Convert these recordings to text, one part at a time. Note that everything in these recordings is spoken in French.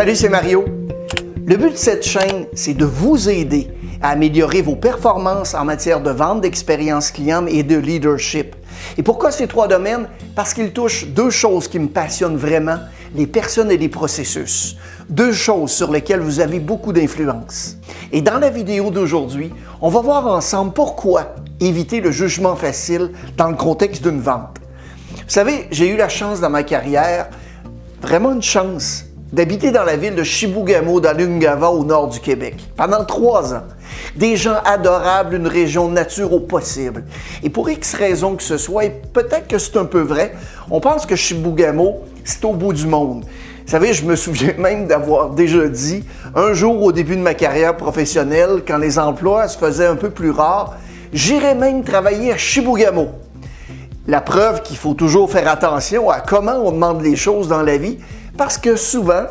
Salut, c'est Mario. Le but de cette chaîne, c'est de vous aider à améliorer vos performances en matière de vente, d'expérience client et de leadership. Et pourquoi ces trois domaines? Parce qu'ils touchent deux choses qui me passionnent vraiment, les personnes et les processus. Deux choses sur lesquelles vous avez beaucoup d'influence. Et dans la vidéo d'aujourd'hui, on va voir ensemble pourquoi éviter le jugement facile dans le contexte d'une vente. Vous savez, j'ai eu la chance dans ma carrière, vraiment une chance, d'habiter dans la ville de Chibougamau, dans l'Ungava, au nord du Québec, pendant trois ans. Des gens adorables, une région nature au possible. Et pour X raisons que ce soit, et peut-être que c'est un peu vrai, on pense que Chibougamau, c'est au bout du monde. Vous savez, je me souviens même d'avoir déjà dit, un jour au début de ma carrière professionnelle, quand les emplois se faisaient un peu plus rares, j'irais même travailler à Chibougamau. La preuve qu'il faut toujours faire attention à comment on demande les choses dans la vie, parce que souvent,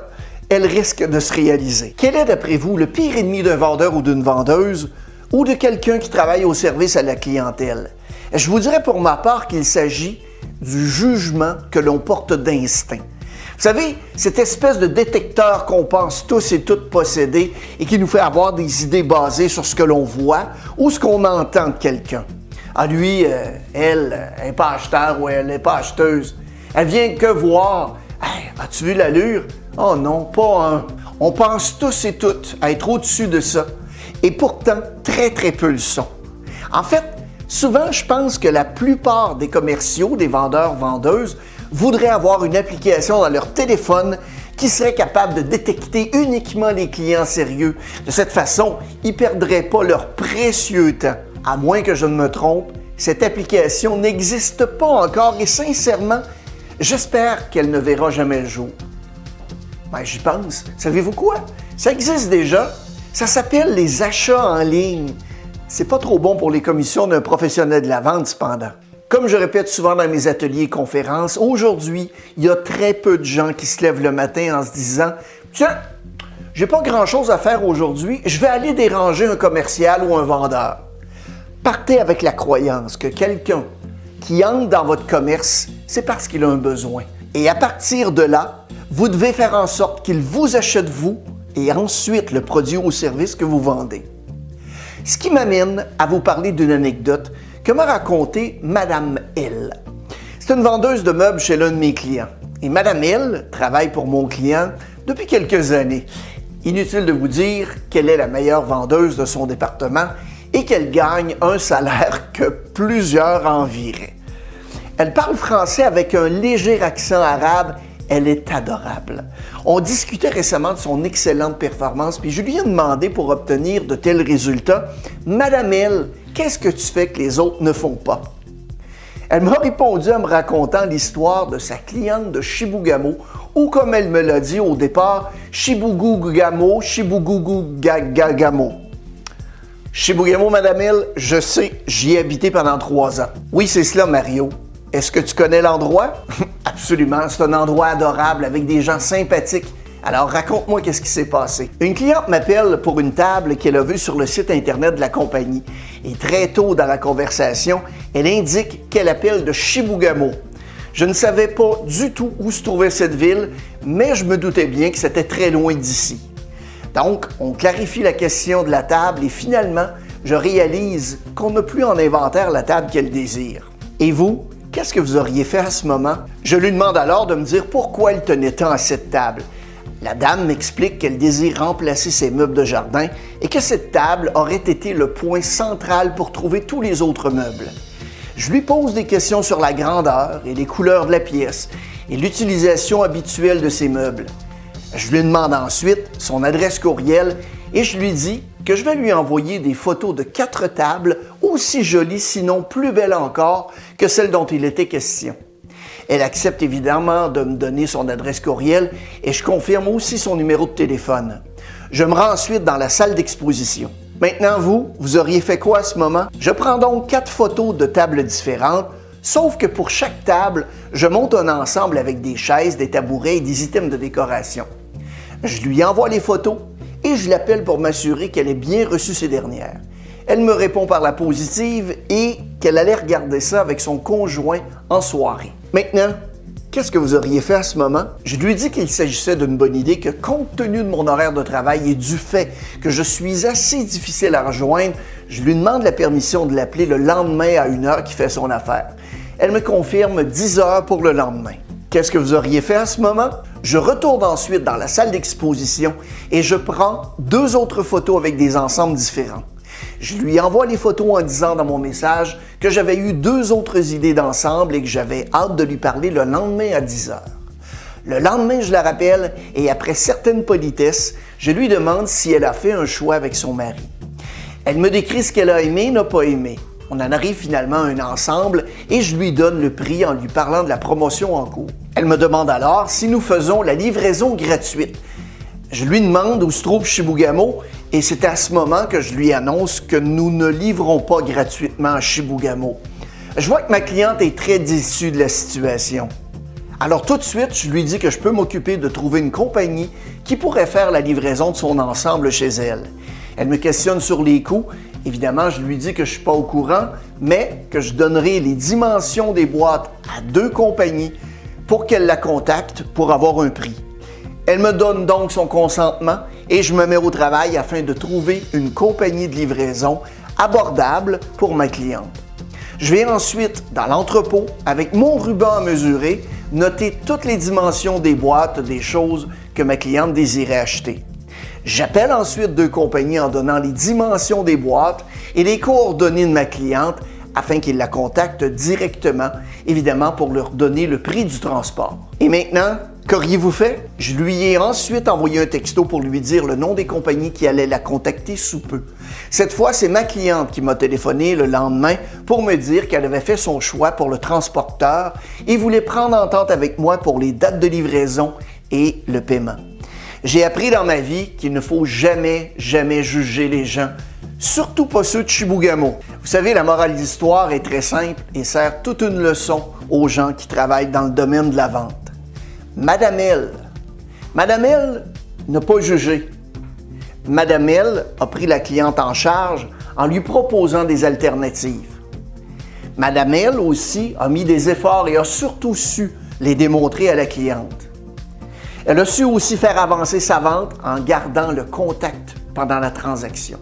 elles risquent de se réaliser. Quel est, d'après vous, le pire ennemi d'un vendeur ou d'une vendeuse ou de quelqu'un qui travaille au service à la clientèle? Je vous dirais pour ma part qu'il s'agit du jugement que l'on porte d'instinct. Vous savez, cette espèce de détecteur qu'on pense tous et toutes posséder et qui nous fait avoir des idées basées sur ce que l'on voit ou ce qu'on entend de quelqu'un. Ah, lui, euh, elle, elle n'est pas acheteur ou elle n'est pas acheteuse. Elle vient que voir as-tu vu l'allure? Oh non, pas un. On pense tous et toutes à être au-dessus de ça. Et pourtant, très, très peu le sont. En fait, souvent, je pense que la plupart des commerciaux, des vendeurs, vendeuses, voudraient avoir une application dans leur téléphone qui serait capable de détecter uniquement les clients sérieux. De cette façon, ils ne perdraient pas leur précieux temps. À moins que je ne me trompe, cette application n'existe pas encore et sincèrement, J'espère qu'elle ne verra jamais le jour. Ben, j'y pense. Savez-vous quoi? Ça existe déjà. Ça s'appelle les achats en ligne. C'est pas trop bon pour les commissions d'un professionnel de la vente, cependant. Comme je répète souvent dans mes ateliers et conférences, aujourd'hui, il y a très peu de gens qui se lèvent le matin en se disant Tiens, j'ai pas grand chose à faire aujourd'hui, je vais aller déranger un commercial ou un vendeur. Partez avec la croyance que quelqu'un qui entre dans votre commerce, c'est parce qu'il a un besoin. Et à partir de là, vous devez faire en sorte qu'il vous achète vous et ensuite le produit ou service que vous vendez. Ce qui m'amène à vous parler d'une anecdote que m'a racontée Madame L. C'est une vendeuse de meubles chez l'un de mes clients. Et Madame L travaille pour mon client depuis quelques années. Inutile de vous dire qu'elle est la meilleure vendeuse de son département et qu'elle gagne un salaire que plusieurs envieraient. Elle parle français avec un léger accent arabe. Elle est adorable. On discutait récemment de son excellente performance, puis je lui ai demandé pour obtenir de tels résultats, Madame L, qu'est-ce que tu fais que les autres ne font pas? Elle m'a répondu en me racontant l'histoire de sa cliente de Shibugamo, ou comme elle me l'a dit au départ, Shibugugamo, Shibugugagamo. Shibugamo, Madame Hill, je sais, j'y ai habité pendant trois ans. Oui, c'est cela, Mario. Est-ce que tu connais l'endroit? Absolument, c'est un endroit adorable avec des gens sympathiques. Alors raconte-moi qu'est-ce qui s'est passé. Une cliente m'appelle pour une table qu'elle a vue sur le site internet de la compagnie. Et très tôt dans la conversation, elle indique qu'elle appelle de Shibugamo. Je ne savais pas du tout où se trouvait cette ville, mais je me doutais bien que c'était très loin d'ici. Donc, on clarifie la question de la table et finalement, je réalise qu'on n'a plus en inventaire la table qu'elle désire. Et vous, qu'est-ce que vous auriez fait à ce moment? Je lui demande alors de me dire pourquoi elle tenait tant à cette table. La dame m'explique qu'elle désire remplacer ses meubles de jardin et que cette table aurait été le point central pour trouver tous les autres meubles. Je lui pose des questions sur la grandeur et les couleurs de la pièce et l'utilisation habituelle de ces meubles. Je lui demande ensuite son adresse courriel et je lui dis que je vais lui envoyer des photos de quatre tables aussi jolies, sinon plus belles encore, que celles dont il était question. Elle accepte évidemment de me donner son adresse courriel et je confirme aussi son numéro de téléphone. Je me rends ensuite dans la salle d'exposition. Maintenant, vous, vous auriez fait quoi à ce moment? Je prends donc quatre photos de tables différentes, sauf que pour chaque table, je monte un ensemble avec des chaises, des tabourets et des items de décoration. Je lui envoie les photos et je l'appelle pour m'assurer qu'elle ait bien reçu ces dernières. Elle me répond par la positive et qu'elle allait regarder ça avec son conjoint en soirée. Maintenant, Qu'est-ce que vous auriez fait à ce moment? Je lui dit qu'il s'agissait d'une bonne idée, que compte tenu de mon horaire de travail et du fait que je suis assez difficile à rejoindre, je lui demande la permission de l'appeler le lendemain à une heure qui fait son affaire. Elle me confirme 10 heures pour le lendemain. Qu'est-ce que vous auriez fait à ce moment? Je retourne ensuite dans la salle d'exposition et je prends deux autres photos avec des ensembles différents. Je lui envoie les photos en disant dans mon message que j'avais eu deux autres idées d'ensemble et que j'avais hâte de lui parler le lendemain à 10 heures. Le lendemain, je la rappelle et après certaines politesses, je lui demande si elle a fait un choix avec son mari. Elle me décrit ce qu'elle a aimé et n'a pas aimé. On en arrive finalement à un ensemble et je lui donne le prix en lui parlant de la promotion en cours. Elle me demande alors si nous faisons la livraison gratuite. Je lui demande où se trouve Shibugamo et c'est à ce moment que je lui annonce que nous ne livrons pas gratuitement à Shibugamo. Je vois que ma cliente est très déçue de la situation. Alors tout de suite, je lui dis que je peux m'occuper de trouver une compagnie qui pourrait faire la livraison de son ensemble chez elle. Elle me questionne sur les coûts. Évidemment, je lui dis que je ne suis pas au courant, mais que je donnerai les dimensions des boîtes à deux compagnies pour qu'elle la contacte pour avoir un prix. Elle me donne donc son consentement et je me mets au travail afin de trouver une compagnie de livraison abordable pour ma cliente. Je vais ensuite dans l'entrepôt avec mon ruban à mesurer, noter toutes les dimensions des boîtes des choses que ma cliente désirait acheter. J'appelle ensuite deux compagnies en donnant les dimensions des boîtes et les coordonnées de ma cliente afin qu'ils la contactent directement, évidemment pour leur donner le prix du transport. Et maintenant, Qu'auriez-vous fait? Je lui ai ensuite envoyé un texto pour lui dire le nom des compagnies qui allaient la contacter sous peu. Cette fois, c'est ma cliente qui m'a téléphoné le lendemain pour me dire qu'elle avait fait son choix pour le transporteur et voulait prendre entente avec moi pour les dates de livraison et le paiement. J'ai appris dans ma vie qu'il ne faut jamais, jamais juger les gens, surtout pas ceux de Chibougamau. Vous savez, la morale de l'histoire est très simple et sert toute une leçon aux gens qui travaillent dans le domaine de la vente. Madame L. Madame L n'a pas jugé. Madame L a pris la cliente en charge en lui proposant des alternatives. Madame L aussi a mis des efforts et a surtout su les démontrer à la cliente. Elle a su aussi faire avancer sa vente en gardant le contact pendant la transaction.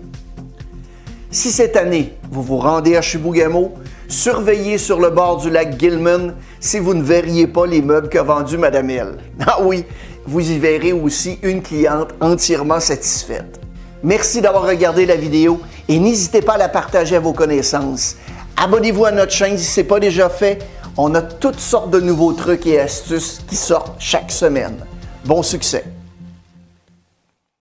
Si cette année, vous vous rendez à Chibougamau, surveillez sur le bord du lac Gilman si vous ne verriez pas les meubles qu'a vendus Madame L. Ah oui, vous y verrez aussi une cliente entièrement satisfaite. Merci d'avoir regardé la vidéo et n'hésitez pas à la partager à vos connaissances. Abonnez-vous à notre chaîne si ce n'est pas déjà fait. On a toutes sortes de nouveaux trucs et astuces qui sortent chaque semaine. Bon succès!